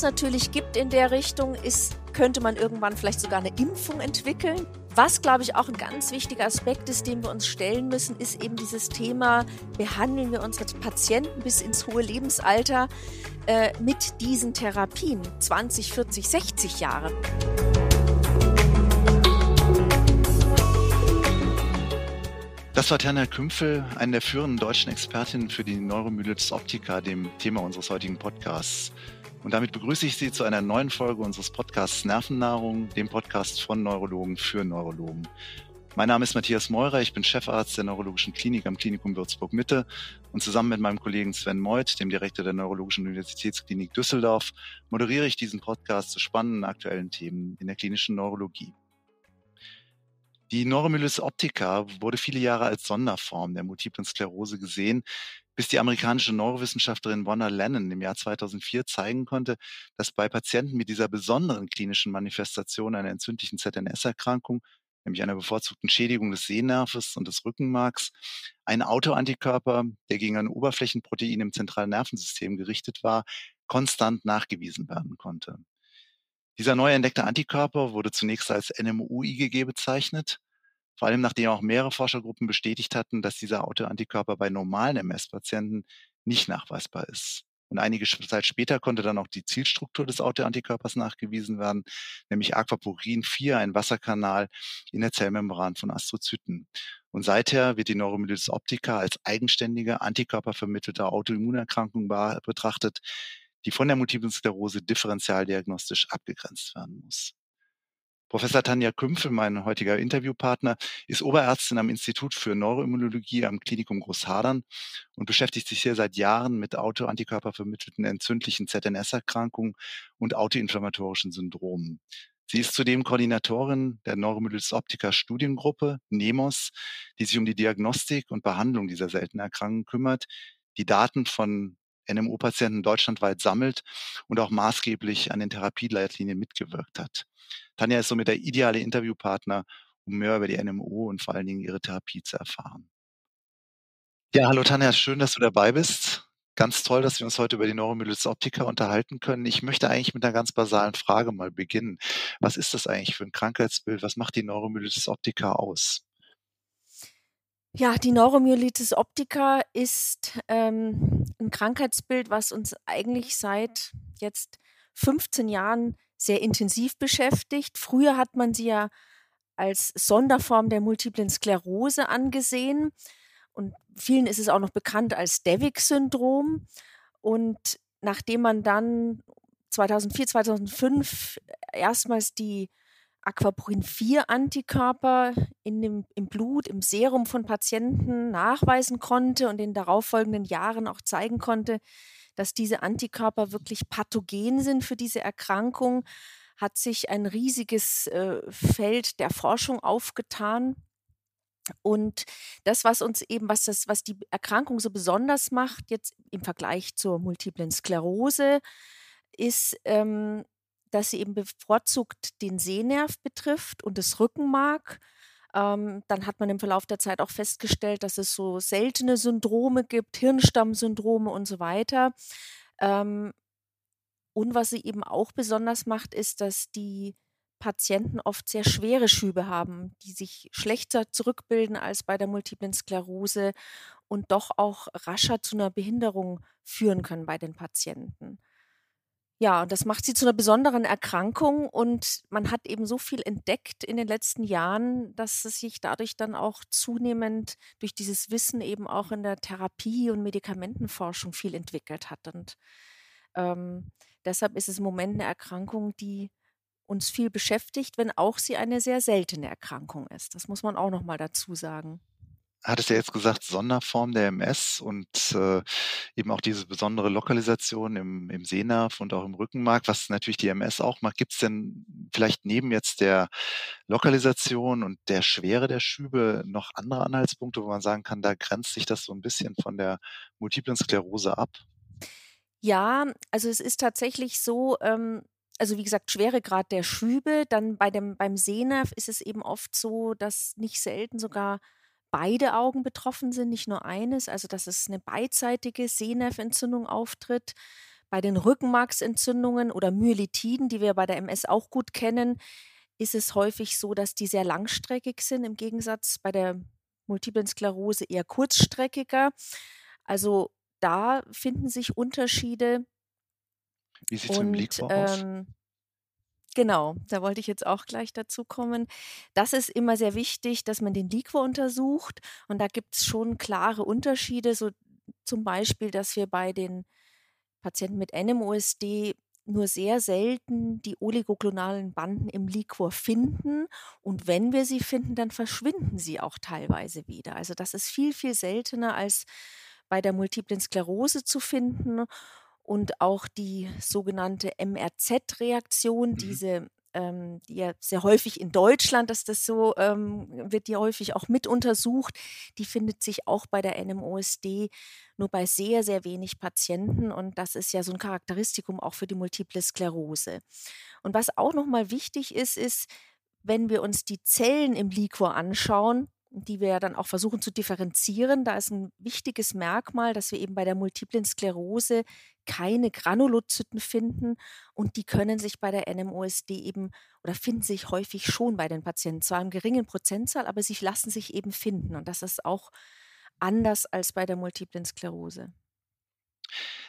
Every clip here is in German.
es natürlich gibt in der Richtung, ist, könnte man irgendwann vielleicht sogar eine Impfung entwickeln. Was, glaube ich, auch ein ganz wichtiger Aspekt ist, den wir uns stellen müssen, ist eben dieses Thema, behandeln wir unsere Patienten bis ins hohe Lebensalter äh, mit diesen Therapien, 20, 40, 60 Jahre. Das war Tanja Kümpfel, eine der führenden deutschen Expertinnen für die Neuromyelitis Optica, dem Thema unseres heutigen Podcasts. Und damit begrüße ich Sie zu einer neuen Folge unseres Podcasts Nervennahrung, dem Podcast von Neurologen für Neurologen. Mein Name ist Matthias Meurer, ich bin Chefarzt der Neurologischen Klinik am Klinikum Würzburg Mitte und zusammen mit meinem Kollegen Sven Meuth, dem Direktor der Neurologischen Universitätsklinik Düsseldorf, moderiere ich diesen Podcast zu spannenden aktuellen Themen in der klinischen Neurologie. Die Neuromyelitis optica wurde viele Jahre als Sonderform der multiplen Sklerose gesehen, bis die amerikanische Neurowissenschaftlerin Wanda Lennon im Jahr 2004 zeigen konnte, dass bei Patienten mit dieser besonderen klinischen Manifestation einer entzündlichen ZNS-Erkrankung, nämlich einer bevorzugten Schädigung des Sehnerves und des Rückenmarks, ein Autoantikörper, der gegen ein Oberflächenprotein im zentralen Nervensystem gerichtet war, konstant nachgewiesen werden konnte. Dieser neu entdeckte Antikörper wurde zunächst als NMU-IgG bezeichnet vor allem nachdem auch mehrere Forschergruppen bestätigt hatten, dass dieser Autoantikörper bei normalen MS-Patienten nicht nachweisbar ist. Und einige Zeit später konnte dann auch die Zielstruktur des Autoantikörpers nachgewiesen werden, nämlich Aquaporin 4, ein Wasserkanal in der Zellmembran von Astrozyten. Und seither wird die Neuromyelitis optica als eigenständige, antikörpervermittelte Autoimmunerkrankung betrachtet, die von der Multiplen Sklerose differentialdiagnostisch abgegrenzt werden muss. Professor Tanja Kümpfel, mein heutiger Interviewpartner, ist Oberärztin am Institut für Neuroimmunologie am Klinikum Großhadern und beschäftigt sich hier seit Jahren mit autoantikörpervermittelten entzündlichen ZNS-Erkrankungen und autoinflammatorischen Syndromen. Sie ist zudem Koordinatorin der Neuromyelitis Optica Studiengruppe NEMOS, die sich um die Diagnostik und Behandlung dieser seltenen Erkrankungen kümmert, die Daten von NMO-Patienten deutschlandweit sammelt und auch maßgeblich an den Therapieleitlinien mitgewirkt hat. Tanja ist somit der ideale Interviewpartner, um mehr über die NMO und vor allen Dingen ihre Therapie zu erfahren. Ja, hallo Tanja, schön, dass du dabei bist. Ganz toll, dass wir uns heute über die Neuromyelitis optica unterhalten können. Ich möchte eigentlich mit einer ganz basalen Frage mal beginnen. Was ist das eigentlich für ein Krankheitsbild? Was macht die Neuromyelitis optica aus? Ja, die Neuromyelitis optica ist ähm, ein Krankheitsbild, was uns eigentlich seit jetzt 15 Jahren sehr intensiv beschäftigt. Früher hat man sie ja als Sonderform der multiplen Sklerose angesehen und vielen ist es auch noch bekannt als Devic-Syndrom. Und nachdem man dann 2004, 2005 erstmals die Aquaporin 4 Antikörper in dem, im Blut, im Serum von Patienten nachweisen konnte und in darauffolgenden Jahren auch zeigen konnte, dass diese Antikörper wirklich pathogen sind für diese Erkrankung, hat sich ein riesiges äh, Feld der Forschung aufgetan. Und das, was uns eben, was das, was die Erkrankung so besonders macht, jetzt im Vergleich zur multiplen Sklerose, ist, ähm, dass sie eben bevorzugt den Sehnerv betrifft und das Rückenmark ähm, dann hat man im Verlauf der Zeit auch festgestellt, dass es so seltene Syndrome gibt, Hirnstammsyndrome und so weiter. Ähm, und was sie eben auch besonders macht, ist, dass die Patienten oft sehr schwere Schübe haben, die sich schlechter zurückbilden als bei der multiplen Sklerose und doch auch rascher zu einer Behinderung führen können bei den Patienten. Ja, und das macht sie zu einer besonderen Erkrankung und man hat eben so viel entdeckt in den letzten Jahren, dass es sich dadurch dann auch zunehmend durch dieses Wissen eben auch in der Therapie und Medikamentenforschung viel entwickelt hat. Und ähm, deshalb ist es im Moment eine Erkrankung, die uns viel beschäftigt, wenn auch sie eine sehr seltene Erkrankung ist. Das muss man auch noch mal dazu sagen hattest ja jetzt gesagt, Sonderform der MS und äh, eben auch diese besondere Lokalisation im, im Sehnerv und auch im Rückenmark, was natürlich die MS auch macht. Gibt es denn vielleicht neben jetzt der Lokalisation und der Schwere der Schübe noch andere Anhaltspunkte, wo man sagen kann, da grenzt sich das so ein bisschen von der multiplen Sklerose ab? Ja, also es ist tatsächlich so, ähm, also wie gesagt, Schweregrad der Schübe. Dann bei dem, beim Sehnerv ist es eben oft so, dass nicht selten sogar beide Augen betroffen sind, nicht nur eines, also dass es eine beidseitige Sehnerventzündung auftritt. bei den Rückenmarksentzündungen oder Myelitiden, die wir bei der MS auch gut kennen, ist es häufig so, dass die sehr langstreckig sind, im Gegensatz bei der Multiplen Sklerose eher kurzstreckiger. Also da finden sich Unterschiede. Wie sieht es im Liquor aus? Genau, da wollte ich jetzt auch gleich dazu kommen. Das ist immer sehr wichtig, dass man den Liquor untersucht. Und da gibt es schon klare Unterschiede. So zum Beispiel, dass wir bei den Patienten mit NMOSD nur sehr selten die oligoklonalen Banden im Liquor finden. Und wenn wir sie finden, dann verschwinden sie auch teilweise wieder. Also das ist viel, viel seltener als bei der multiplen Sklerose zu finden und auch die sogenannte MRZ-Reaktion, mhm. diese ähm, die ja sehr häufig in Deutschland, dass das so ähm, wird, die häufig auch mit untersucht. Die findet sich auch bei der NMOSD nur bei sehr, sehr wenig Patienten und das ist ja so ein Charakteristikum auch für die multiple Sklerose. Und was auch nochmal wichtig ist, ist, wenn wir uns die Zellen im Liquor anschauen, die wir ja dann auch versuchen zu differenzieren. Da ist ein wichtiges Merkmal, dass wir eben bei der multiplen Sklerose keine Granulozyten finden und die können sich bei der NMOSD eben oder finden sich häufig schon bei den Patienten, zwar im geringen Prozentzahl, aber sie lassen sich eben finden und das ist auch anders als bei der multiplen Sklerose.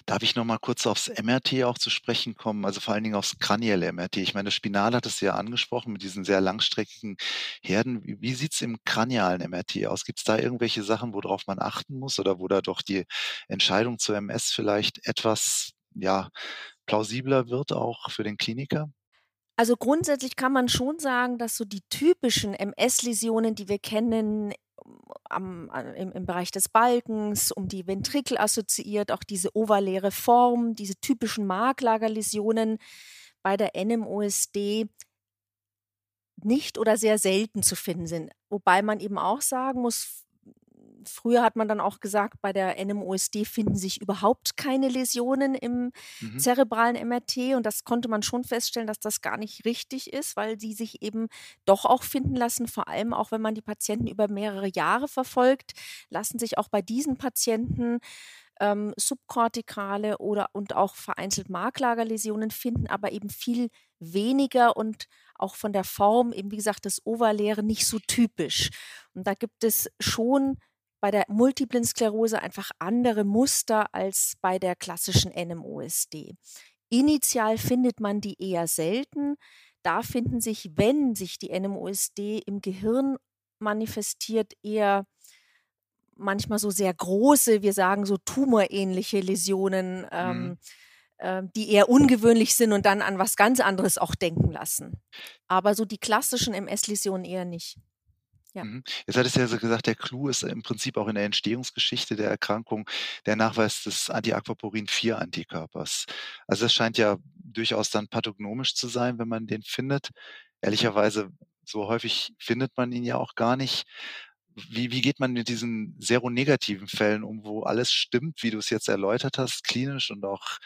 Darf ich noch mal kurz aufs MRT auch zu sprechen kommen, also vor allen Dingen aufs kranielle MRT? Ich meine, das Spinal hat es ja angesprochen mit diesen sehr langstreckigen Herden. Wie, wie sieht es im kranialen MRT aus? Gibt es da irgendwelche Sachen, worauf man achten muss oder wo da doch die Entscheidung zur MS vielleicht etwas ja, plausibler wird auch für den Kliniker? Also grundsätzlich kann man schon sagen, dass so die typischen MS-Läsionen, die wir kennen, am, im, im, Bereich des Balkens, um die Ventrikel assoziiert, auch diese ovaläre Form, diese typischen Marklagerläsionen bei der NMOSD nicht oder sehr selten zu finden sind. Wobei man eben auch sagen muss, früher hat man dann auch gesagt, bei der NMOSD finden sich überhaupt keine Läsionen im mhm. zerebralen MRT und das konnte man schon feststellen, dass das gar nicht richtig ist, weil die sich eben doch auch finden lassen, vor allem auch wenn man die Patienten über mehrere Jahre verfolgt, lassen sich auch bei diesen Patienten ähm, subkortikale oder und auch vereinzelt Marklagerläsionen finden, aber eben viel weniger und auch von der Form, eben wie gesagt, das Ovaläre nicht so typisch. Und da gibt es schon bei der multiplen Sklerose einfach andere Muster als bei der klassischen NMOSD. Initial findet man die eher selten. Da finden sich, wenn sich die NMOSD im Gehirn manifestiert, eher manchmal so sehr große, wir sagen so tumorähnliche Läsionen, ähm, mhm. äh, die eher ungewöhnlich sind und dann an was ganz anderes auch denken lassen. Aber so die klassischen MS-Läsionen eher nicht. Ja. Mhm. Jetzt hattest du ja so gesagt, der Clou ist im Prinzip auch in der Entstehungsgeschichte der Erkrankung der Nachweis des Antiaquaporin-4-Antikörpers. Also das scheint ja durchaus dann pathognomisch zu sein, wenn man den findet. Ehrlicherweise, so häufig findet man ihn ja auch gar nicht. Wie, wie geht man mit diesen seronegativen Fällen um, wo alles stimmt, wie du es jetzt erläutert hast, klinisch und auch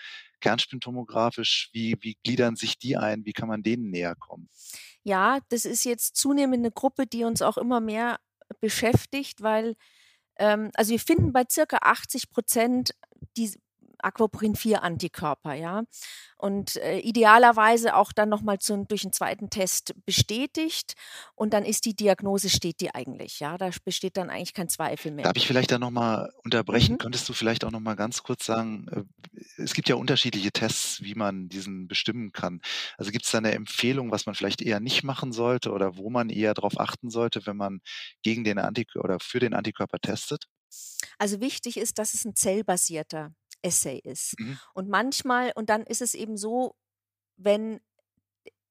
kernspintomografisch? Wie, wie gliedern sich die ein? Wie kann man denen näher kommen? Ja, das ist jetzt zunehmend eine Gruppe, die uns auch immer mehr beschäftigt, weil ähm, also wir finden bei circa 80 Prozent die Aquaporin-4-Antikörper, ja. Und äh, idealerweise auch dann nochmal durch einen zweiten Test bestätigt. Und dann ist die Diagnose, steht die eigentlich, ja. Da besteht dann eigentlich kein Zweifel mehr. Darf ich vielleicht da nochmal unterbrechen? Mhm. Könntest du vielleicht auch nochmal ganz kurz sagen, äh, es gibt ja unterschiedliche Tests, wie man diesen bestimmen kann. Also gibt es da eine Empfehlung, was man vielleicht eher nicht machen sollte oder wo man eher darauf achten sollte, wenn man gegen den Antikörper oder für den Antikörper testet? Also wichtig ist, dass es ein zellbasierter Essay ist. Mhm. Und manchmal, und dann ist es eben so, wenn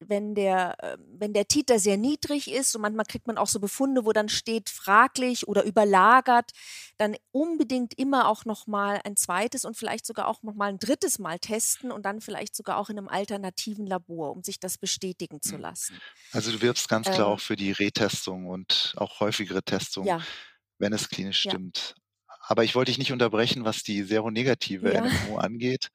wenn der, ähm, wenn der Titer sehr niedrig ist und manchmal kriegt man auch so Befunde, wo dann steht fraglich oder überlagert, dann unbedingt immer auch nochmal ein zweites und vielleicht sogar auch nochmal ein drittes Mal testen und dann vielleicht sogar auch in einem alternativen Labor, um sich das bestätigen zu mhm. lassen. Also du wirbst ganz klar ähm, auch für die Retestung und auch häufigere Testung, ja. wenn es klinisch stimmt. Aber ich wollte dich nicht unterbrechen, was die seronegative ja. NMO angeht.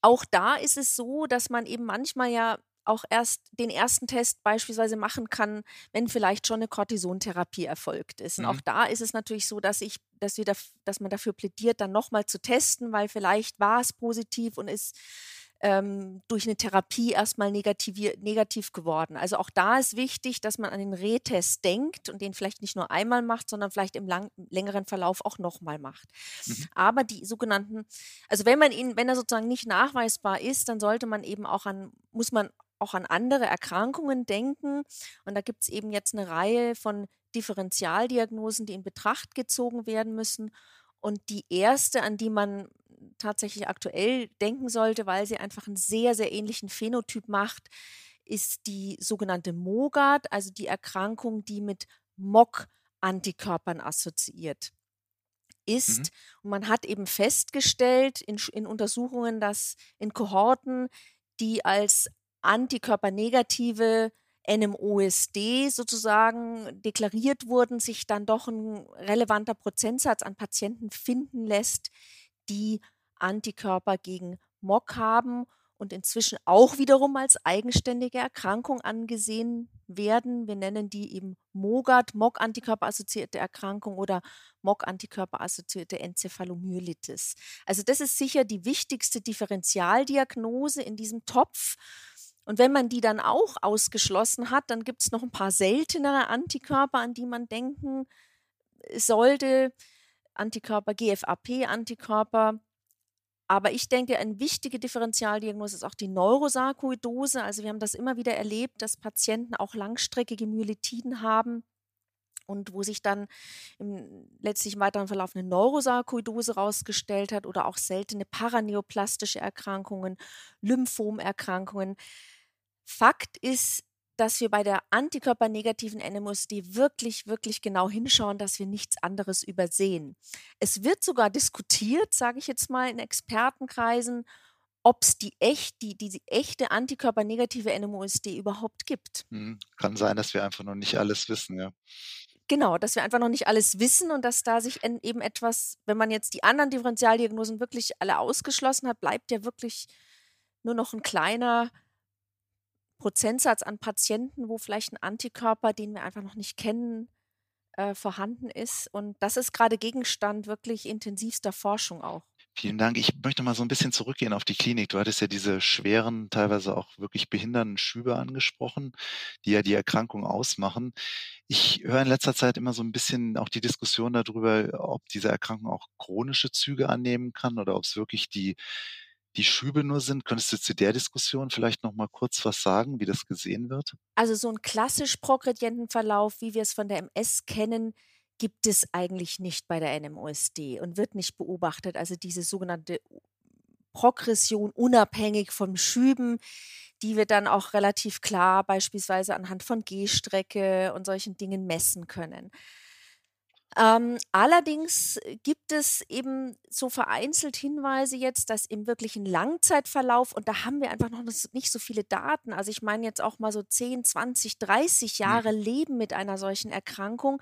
Auch da ist es so, dass man eben manchmal ja auch erst den ersten Test beispielsweise machen kann, wenn vielleicht schon eine Cortisontherapie erfolgt ist. Und auch Mhm. da ist es natürlich so, dass ich, dass wir, daf- dass man dafür plädiert, dann nochmal zu testen, weil vielleicht war es positiv und ist ähm, durch eine Therapie erstmal negativier- negativ geworden. Also auch da ist wichtig, dass man an den Retest denkt und den vielleicht nicht nur einmal macht, sondern vielleicht im lang, längeren Verlauf auch nochmal macht. Mhm. Aber die sogenannten, also wenn man ihn, wenn er sozusagen nicht nachweisbar ist, dann sollte man eben auch an, muss man auch an andere Erkrankungen denken. Und da gibt es eben jetzt eine Reihe von Differentialdiagnosen, die in Betracht gezogen werden müssen. Und die erste, an die man tatsächlich aktuell denken sollte, weil sie einfach einen sehr, sehr ähnlichen Phänotyp macht, ist die sogenannte MOGAD, also die Erkrankung, die mit MOG-Antikörpern assoziiert ist. Mhm. Und man hat eben festgestellt in, in Untersuchungen, dass in Kohorten, die als antikörpernegative NMOSD sozusagen deklariert wurden, sich dann doch ein relevanter Prozentsatz an Patienten finden lässt, die Antikörper gegen MOG haben und inzwischen auch wiederum als eigenständige Erkrankung angesehen werden. Wir nennen die eben MOGAD, MOG-Antikörper-assoziierte Erkrankung oder MOG-Antikörper-assoziierte Enzephalomyelitis. Also das ist sicher die wichtigste Differentialdiagnose in diesem Topf. Und wenn man die dann auch ausgeschlossen hat, dann gibt es noch ein paar seltenere Antikörper, an die man denken sollte. Antikörper, GFAP-Antikörper. Aber ich denke, eine wichtige Differentialdiagnose ist auch die Neurosarkoidose. Also wir haben das immer wieder erlebt, dass Patienten auch langstreckige Myelitiden haben und wo sich dann im letztlich im weiteren Verlauf eine Neurosarkoidose rausgestellt hat oder auch seltene paraneoplastische Erkrankungen, Lymphomerkrankungen. Fakt ist, dass wir bei der antikörpernegativen NMOSD wirklich, wirklich genau hinschauen, dass wir nichts anderes übersehen. Es wird sogar diskutiert, sage ich jetzt mal, in Expertenkreisen, ob es die, echt, die, die echte antikörpernegative NMOSD überhaupt gibt. Mhm. Kann sein, dass wir einfach noch nicht alles wissen, ja. Genau, dass wir einfach noch nicht alles wissen und dass da sich en- eben etwas, wenn man jetzt die anderen Differentialdiagnosen wirklich alle ausgeschlossen hat, bleibt ja wirklich nur noch ein kleiner Prozentsatz an Patienten, wo vielleicht ein Antikörper, den wir einfach noch nicht kennen, äh, vorhanden ist. Und das ist gerade Gegenstand wirklich intensivster Forschung auch. Vielen Dank. Ich möchte mal so ein bisschen zurückgehen auf die Klinik. Du hattest ja diese schweren, teilweise auch wirklich behindernden Schübe angesprochen, die ja die Erkrankung ausmachen. Ich höre in letzter Zeit immer so ein bisschen auch die Diskussion darüber, ob diese Erkrankung auch chronische Züge annehmen kann oder ob es wirklich die, die Schübe nur sind. Könntest du zu der Diskussion vielleicht noch mal kurz was sagen, wie das gesehen wird? Also so einen klassisch progredienten Verlauf, wie wir es von der MS kennen, gibt es eigentlich nicht bei der NMOSD und wird nicht beobachtet. Also diese sogenannte Progression unabhängig vom Schüben, die wir dann auch relativ klar beispielsweise anhand von Gehstrecke und solchen Dingen messen können. Ähm, allerdings gibt es eben so vereinzelt Hinweise jetzt, dass im wirklichen Langzeitverlauf, und da haben wir einfach noch nicht so viele Daten, also ich meine jetzt auch mal so 10, 20, 30 Jahre Mhm. Leben mit einer solchen Erkrankung,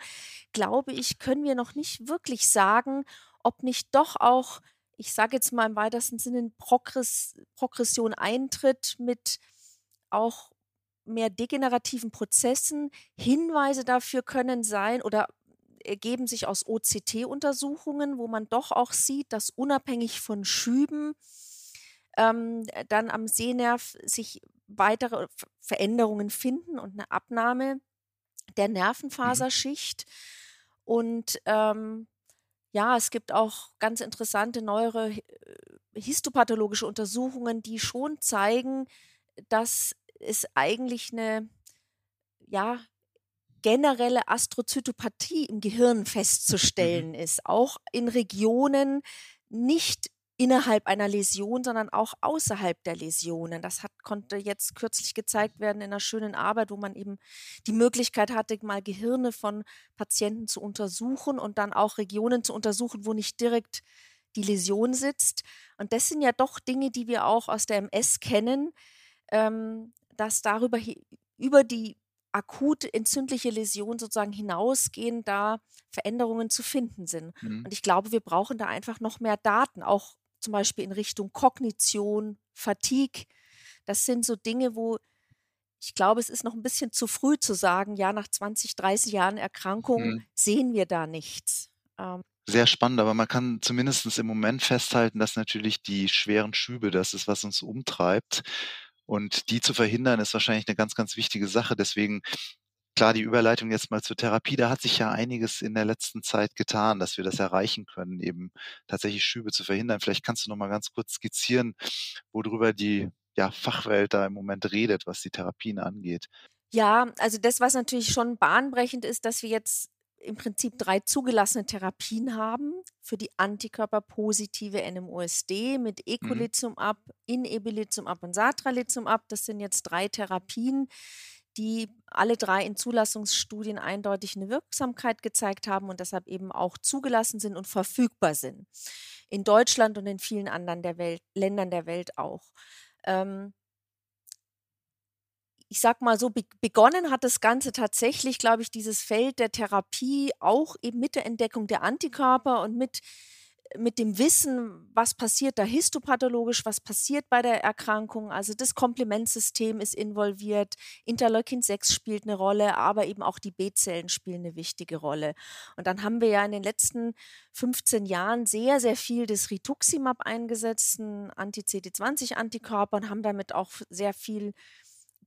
glaube ich, können wir noch nicht wirklich sagen, ob nicht doch auch, ich sage jetzt mal im weitesten Sinne, Progress, Progression eintritt mit auch mehr degenerativen Prozessen. Hinweise dafür können sein oder ergeben sich aus OCT-Untersuchungen, wo man doch auch sieht, dass unabhängig von Schüben ähm, dann am Sehnerv sich weitere Ver- Veränderungen finden und eine Abnahme der Mhm. Nervenfaserschicht. Und ähm, ja, es gibt auch ganz interessante neuere äh, histopathologische Untersuchungen, die schon zeigen, dass es eigentlich eine ja, generelle Astrozytopathie im Gehirn Mhm. festzustellen ist, auch in Regionen nicht innerhalb einer Läsion, sondern auch außerhalb der Läsionen. Das hat, konnte jetzt kürzlich gezeigt werden in einer schönen Arbeit, wo man eben die Möglichkeit hatte, mal Gehirne von Patienten zu untersuchen und dann auch Regionen zu untersuchen, wo nicht direkt die Läsion sitzt. Und das sind ja doch Dinge, die wir auch aus der MS kennen, ähm, dass darüber über die akut entzündliche Läsion sozusagen hinausgehen, da Veränderungen zu finden sind. Mhm. Und ich glaube, wir brauchen da einfach noch mehr Daten, auch zum Beispiel in Richtung Kognition, Fatigue. Das sind so Dinge, wo ich glaube, es ist noch ein bisschen zu früh zu sagen, ja, nach 20, 30 Jahren Erkrankung mhm. sehen wir da nichts. Ähm. Sehr spannend, aber man kann zumindest im Moment festhalten, dass natürlich die schweren Schübe, das ist, was uns umtreibt. Und die zu verhindern, ist wahrscheinlich eine ganz, ganz wichtige Sache. Deswegen klar, die Überleitung jetzt mal zur Therapie, da hat sich ja einiges in der letzten Zeit getan, dass wir das erreichen können, eben tatsächlich Schübe zu verhindern. Vielleicht kannst du noch mal ganz kurz skizzieren, worüber die ja, Fachwelt da im Moment redet, was die Therapien angeht. Ja, also das, was natürlich schon bahnbrechend ist, dass wir jetzt im Prinzip drei zugelassene Therapien haben für die antikörperpositive NMOSD mit. Ecolizumab, mhm. Inebilizumab und Satralizumab. Das sind jetzt drei Therapien, die alle drei in Zulassungsstudien eindeutig eine Wirksamkeit gezeigt haben und deshalb eben auch zugelassen sind und verfügbar sind. In Deutschland und in vielen anderen der Welt, Ländern der Welt auch. Ähm, ich sag mal so, begonnen hat das Ganze tatsächlich, glaube ich, dieses Feld der Therapie auch eben mit der Entdeckung der Antikörper und mit mit dem Wissen, was passiert da histopathologisch, was passiert bei der Erkrankung. Also das Komplementsystem ist involviert, Interleukin 6 spielt eine Rolle, aber eben auch die B-Zellen spielen eine wichtige Rolle. Und dann haben wir ja in den letzten 15 Jahren sehr, sehr viel des Rituximab eingesetzt, ein Anti-CD20-Antikörper und haben damit auch sehr viel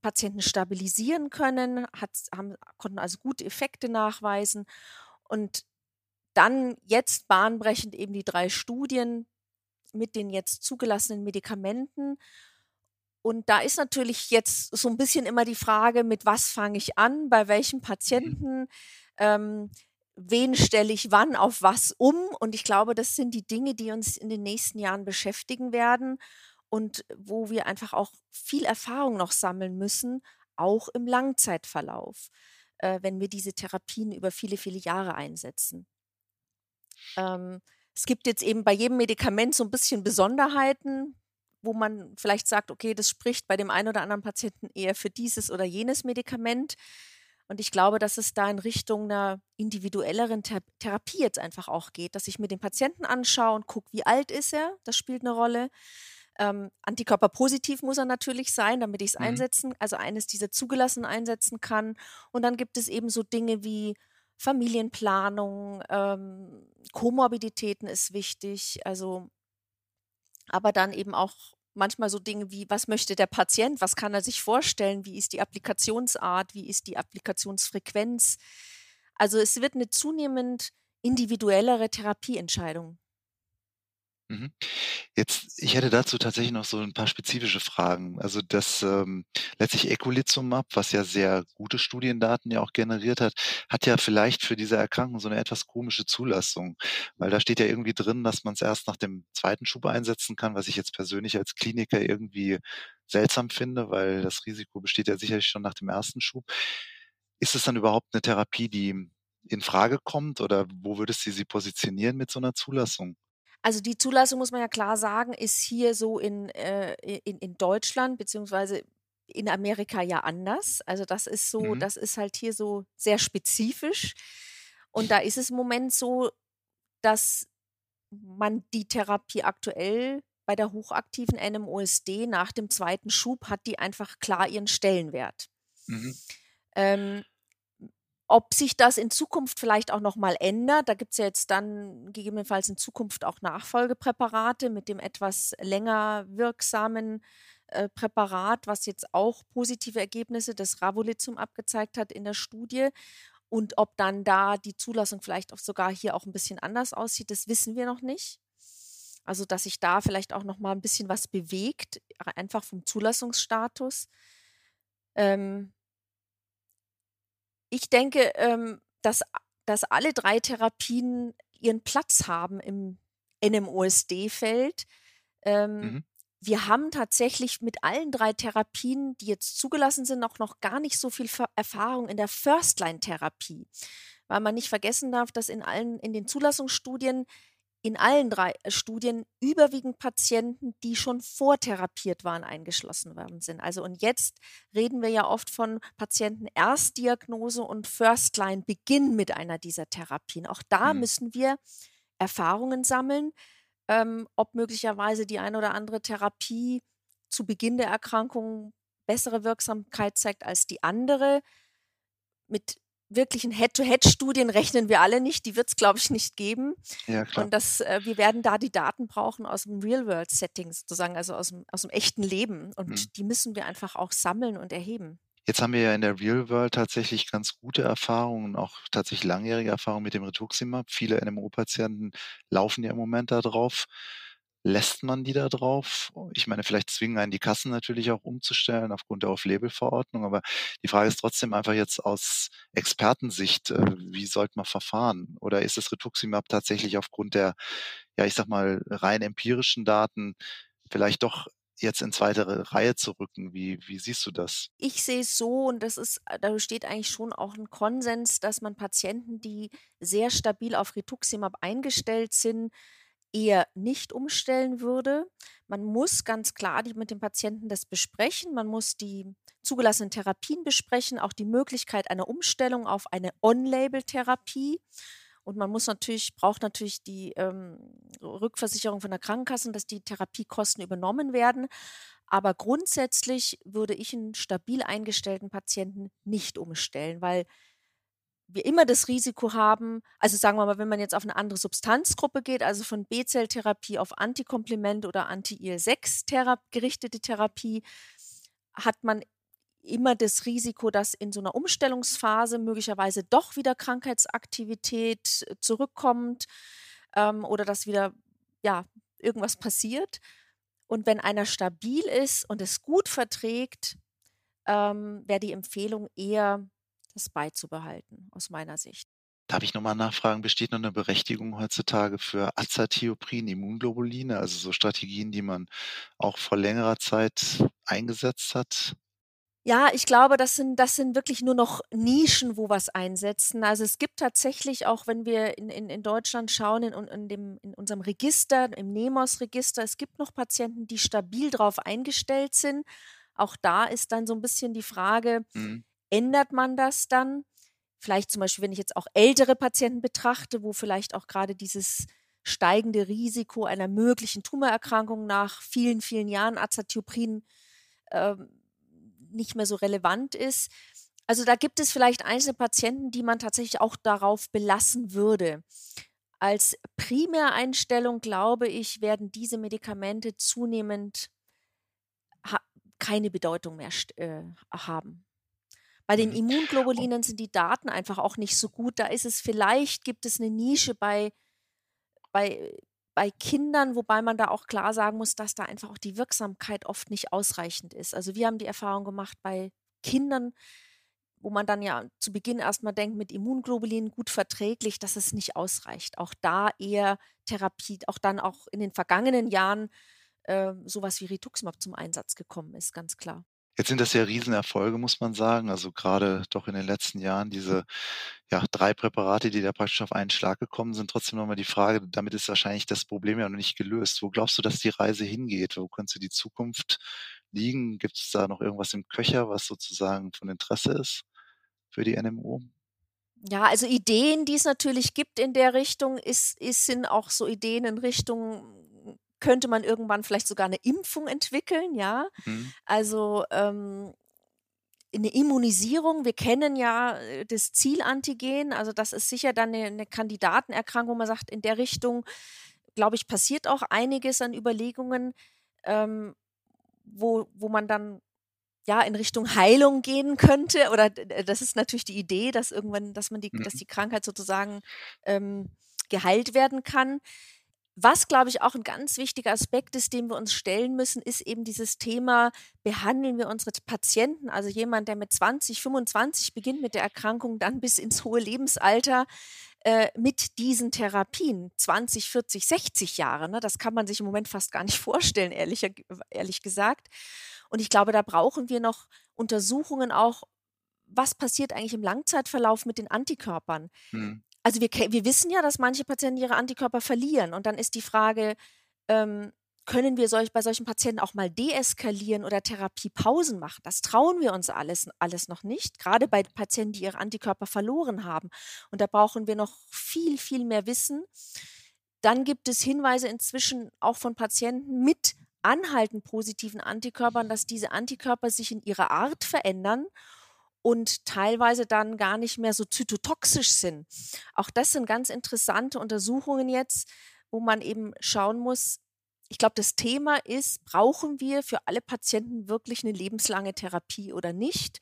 Patienten stabilisieren können, hat, haben, konnten also gute Effekte nachweisen. Und dann jetzt bahnbrechend eben die drei Studien mit den jetzt zugelassenen Medikamenten. Und da ist natürlich jetzt so ein bisschen immer die Frage, mit was fange ich an, bei welchem mhm. Patienten, ähm, wen stelle ich wann auf was um. Und ich glaube, das sind die Dinge, die uns in den nächsten Jahren beschäftigen werden und wo wir einfach auch viel Erfahrung noch sammeln müssen, auch im Langzeitverlauf, äh, wenn wir diese Therapien über viele, viele Jahre einsetzen. Ähm, es gibt jetzt eben bei jedem Medikament so ein bisschen Besonderheiten, wo man vielleicht sagt, okay, das spricht bei dem einen oder anderen Patienten eher für dieses oder jenes Medikament. Und ich glaube, dass es da in Richtung einer individuelleren Thera Therapie jetzt einfach auch geht, dass ich mir den Patienten anschaue und gucke, wie alt ist er, das spielt eine Rolle. Ähm, Antikörperpositiv muss er natürlich sein, damit ich es mhm. einsetzen, also eines dieser zugelassenen einsetzen kann. Und dann gibt es eben so Dinge wie Familienplanung, ähm, Komorbiditäten ist wichtig, also aber dann eben auch manchmal so Dinge wie, was möchte der Patient, was kann er sich vorstellen, wie ist die Applikationsart, wie ist die Applikationsfrequenz. Also es wird eine zunehmend individuellere Therapieentscheidung. Mhm. Jetzt, ich hätte dazu tatsächlich noch so ein paar spezifische Fragen. Also das ähm, letztlich Ecolizumab, was ja sehr gute Studiendaten ja auch generiert hat, hat ja vielleicht für diese Erkrankung so eine etwas komische Zulassung, weil da steht ja irgendwie drin, dass man es erst nach dem zweiten Schub einsetzen kann, was ich jetzt persönlich als Kliniker irgendwie seltsam finde, weil das Risiko besteht ja sicherlich schon nach dem ersten Schub. Ist es dann überhaupt eine Therapie, die in Frage kommt oder wo würdest du sie positionieren mit so einer Zulassung? Also die Zulassung, muss man ja klar sagen, ist hier so in, äh, in, in Deutschland beziehungsweise in Amerika ja anders. Also das ist so, mhm. das ist halt hier so sehr spezifisch. Und da ist es im Moment so, dass man die Therapie aktuell bei der hochaktiven NMOSD nach dem zweiten Schub hat die einfach klar ihren Stellenwert. Mhm. Ähm, ob sich das in Zukunft vielleicht auch nochmal ändert, da gibt es ja jetzt dann gegebenenfalls in Zukunft auch Nachfolgepräparate mit dem etwas länger wirksamen äh, Präparat, was jetzt auch positive Ergebnisse des Ravolizum abgezeigt hat in der Studie. Und ob dann da die Zulassung vielleicht auch sogar hier auch ein bisschen anders aussieht, das wissen wir noch nicht. Also, dass sich da vielleicht auch noch mal ein bisschen was bewegt, einfach vom Zulassungsstatus. Ähm, ich denke, ähm, dass, dass alle drei Therapien ihren Platz haben im NMOSD-Feld. Ähm, mhm. Wir haben tatsächlich mit allen drei Therapien, die jetzt zugelassen sind, auch noch gar nicht so viel Erfahrung in der First-Line-Therapie. Weil man nicht vergessen darf, dass in allen, in den Zulassungsstudien in allen drei äh, Studien überwiegend Patienten, die schon vortherapiert waren, eingeschlossen worden sind. Also und jetzt reden wir ja oft von Patienten Erstdiagnose und First-Line-Beginn mit einer dieser Therapien. Auch da mhm. müssen wir Erfahrungen sammeln, ähm, ob möglicherweise die eine oder andere Therapie zu Beginn der Erkrankung bessere Wirksamkeit zeigt als die andere. Mit wirklichen Head-to-Head-Studien rechnen wir alle nicht. Die wird es, glaube ich, nicht geben. Ja, klar. Und das, äh, wir werden da die Daten brauchen aus dem Real-World-Setting sozusagen, also aus dem, aus dem echten Leben. Und hm. die müssen wir einfach auch sammeln und erheben. Jetzt haben wir ja in der Real World tatsächlich ganz gute Erfahrungen, auch tatsächlich langjährige Erfahrungen mit dem Rituximab. Viele NMO-Patienten laufen ja im Moment da drauf. Lässt man die da drauf? Ich meine, vielleicht zwingen einen die Kassen natürlich auch umzustellen aufgrund der Off-Label-Verordnung, aber die Frage ist trotzdem einfach jetzt aus Expertensicht, äh, wie sollte man verfahren? Oder ist das Rituximab tatsächlich aufgrund der, ja, ich sag mal, rein empirischen Daten vielleicht doch jetzt in zweite Reihe zu rücken. Wie, wie siehst du das? Ich sehe es so, und das ist, da besteht eigentlich schon auch ein Konsens, dass man Patienten, die sehr stabil auf Rituximab eingestellt sind, eher nicht umstellen würde. Man muss ganz klar mit dem Patienten das besprechen. Man muss die zugelassenen Therapien besprechen, auch die Möglichkeit einer Umstellung auf eine On-Label-Therapie. Und man muss natürlich, braucht natürlich die ähm, Rückversicherung von der Krankenkasse, dass die Therapiekosten übernommen werden. Aber grundsätzlich würde ich einen stabil eingestellten Patienten nicht umstellen, weil wir immer das Risiko haben, also sagen wir mal, wenn man jetzt auf eine andere Substanzgruppe geht, also von B-Zelltherapie auf Antikomplement oder Anti-IL-6 -Thera gerichtete Therapie, hat man immer das Risiko, dass in so einer Umstellungsphase möglicherweise doch wieder Krankheitsaktivität äh, zurückkommt ähm, oder dass wieder ja, irgendwas passiert. Und wenn einer stabil ist und es gut verträgt, ähm, wäre die Empfehlung eher das beizubehalten, aus meiner Sicht. Darf ich nochmal nachfragen, besteht noch eine Berechtigung heutzutage für Azathioprin, Immunglobuline, also so Strategien, die man auch vor längerer Zeit eingesetzt hat? Ja, ich glaube, das sind, das sind wirklich nur noch Nischen, wo was einsetzen. Also es gibt tatsächlich auch, wenn wir in, in, in Deutschland schauen, in, in, dem, in unserem Register, im NEMOS-Register, es gibt noch Patienten, die stabil drauf eingestellt sind. Auch da ist dann so ein bisschen die Frage, mhm ändert man das dann? Vielleicht zum Beispiel, wenn ich jetzt auch ältere Patienten betrachte, wo vielleicht auch gerade dieses steigende Risiko einer möglichen Tumorerkrankung nach vielen, vielen Jahren Azathioprin äh, nicht mehr so relevant ist. Also da gibt es vielleicht einzelne Patienten, die man tatsächlich auch darauf belassen würde. Als Primäreinstellung, glaube ich, werden diese Medikamente zunehmend keine Bedeutung mehr äh, haben. Bei den mhm. Immunglobulinen sind die Daten einfach auch nicht so gut. Da ist es vielleicht, gibt es eine Nische bei, bei, bei Kindern, wobei man da auch klar sagen muss, dass da einfach auch die Wirksamkeit oft nicht ausreichend ist. Also wir haben die Erfahrung gemacht bei Kindern, wo man dann ja zu Beginn erstmal denkt, mit Immunglobulinen gut verträglich, dass es nicht ausreicht. Auch da eher Therapie, auch dann auch in den vergangenen Jahren äh, sowas wie Rituximab zum Einsatz gekommen ist, ganz klar. Jetzt sind das ja Riesenerfolge, muss man sagen. Also gerade doch in den letzten Jahren diese ja, drei Präparate, die da praktisch auf einen Schlag gekommen sind. Trotzdem nochmal die Frage, damit ist wahrscheinlich das Problem ja noch nicht gelöst. Wo glaubst du, dass die Reise hingeht? Wo könnte die Zukunft liegen? Gibt es da noch irgendwas im Köcher, was sozusagen von Interesse ist für die NMO? Ja, also Ideen, die es natürlich gibt in der Richtung, ist, ist, sind auch so Ideen in Richtung könnte man irgendwann vielleicht sogar eine Impfung entwickeln, ja. Mhm. Also ähm, eine Immunisierung, wir kennen ja äh, das Zielantigen, also das ist sicher dann eine, eine Kandidatenerkrankung, wo man sagt, in der Richtung, glaube ich, passiert auch einiges an Überlegungen, ähm, wo, wo man dann ja in Richtung Heilung gehen könnte. Oder das ist natürlich die Idee, dass irgendwann, dass man die, mhm. dass die Krankheit sozusagen ähm, geheilt werden kann. Was, glaube ich, auch ein ganz wichtiger Aspekt ist, dem wir uns stellen müssen, ist eben dieses Thema, behandeln wir unsere Patienten, also jemand, der mit 20, 25 beginnt mit der Erkrankung, dann bis ins hohe Lebensalter äh, mit diesen Therapien, 20, 40, 60 Jahre. Ne? Das kann man sich im Moment fast gar nicht vorstellen, ehrlich, ehrlich gesagt. Und ich glaube, da brauchen wir noch Untersuchungen auch, was passiert eigentlich im Langzeitverlauf mit den Antikörpern? Hm. Also wir, wir wissen ja, dass manche Patienten ihre Antikörper verlieren. Und dann ist die Frage, ähm, können wir solch, bei solchen Patienten auch mal deeskalieren oder Therapiepausen machen? Das trauen wir uns alles, alles noch nicht, gerade bei Patienten, die ihre Antikörper verloren haben. Und da brauchen wir noch viel, viel mehr Wissen. Dann gibt es Hinweise inzwischen auch von Patienten mit anhaltend positiven Antikörpern, dass diese Antikörper sich in ihrer Art verändern und teilweise dann gar nicht mehr so zytotoxisch sind. Auch das sind ganz interessante Untersuchungen jetzt, wo man eben schauen muss, ich glaube, das Thema ist, brauchen wir für alle Patienten wirklich eine lebenslange Therapie oder nicht?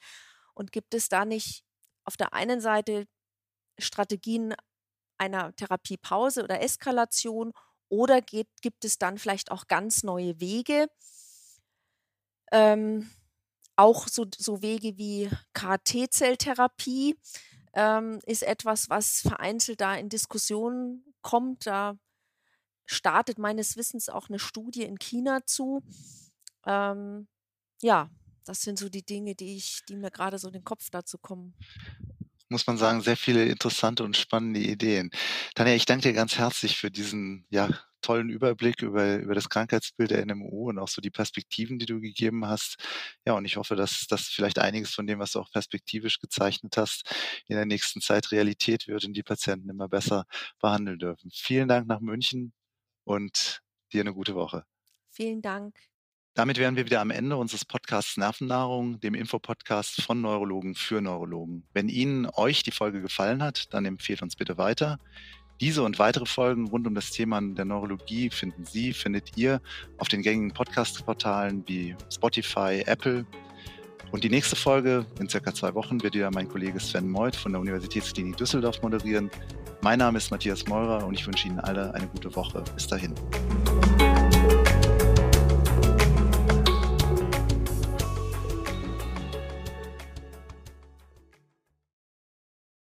Und gibt es da nicht auf der einen Seite Strategien einer Therapiepause oder Eskalation oder geht, gibt es dann vielleicht auch ganz neue Wege? Ähm, auch so, so Wege wie KT-Zelltherapie ähm, ist etwas, was vereinzelt da in Diskussionen kommt. Da startet meines Wissens auch eine Studie in China zu. Ähm, ja, das sind so die Dinge, die ich, die mir gerade so in den Kopf dazu kommen. Muss man sagen, sehr viele interessante und spannende Ideen. Tanja, ich danke dir ganz herzlich für diesen ja, tollen Überblick über, über das Krankheitsbild der NMO und auch so die Perspektiven, die du gegeben hast. Ja, und ich hoffe, dass das vielleicht einiges von dem, was du auch perspektivisch gezeichnet hast, in der nächsten Zeit Realität wird und die Patienten immer besser behandeln dürfen. Vielen Dank nach München und dir eine gute Woche. Vielen Dank. Damit wären wir wieder am Ende unseres Podcasts Nervennahrung, dem Infopodcast von Neurologen für Neurologen. Wenn Ihnen euch die Folge gefallen hat, dann empfehlt uns bitte weiter. Diese und weitere Folgen rund um das Thema der Neurologie finden Sie, findet ihr auf den gängigen Podcast-Portalen wie Spotify, Apple. Und die nächste Folge in circa zwei Wochen wird wieder mein Kollege Sven Meuth von der Universitätsklinik Düsseldorf moderieren. Mein Name ist Matthias Meurer und ich wünsche Ihnen alle eine gute Woche. Bis dahin.